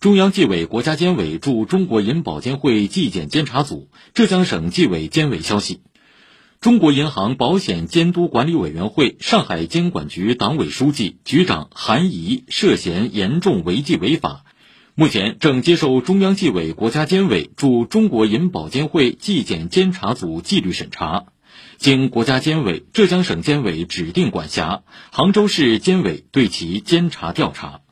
中央纪委国家监委驻中国银保监会纪检监察组浙江省纪委监委消息，中国银行保险监督管理委员会上海监管局党委书记、局长韩怡涉嫌严重违纪违法，目前正接受中央纪委国家监委驻中国银保监会纪检监察组纪律审查，经国家监委浙江省监委指定管辖，杭州市监委对其监察调查。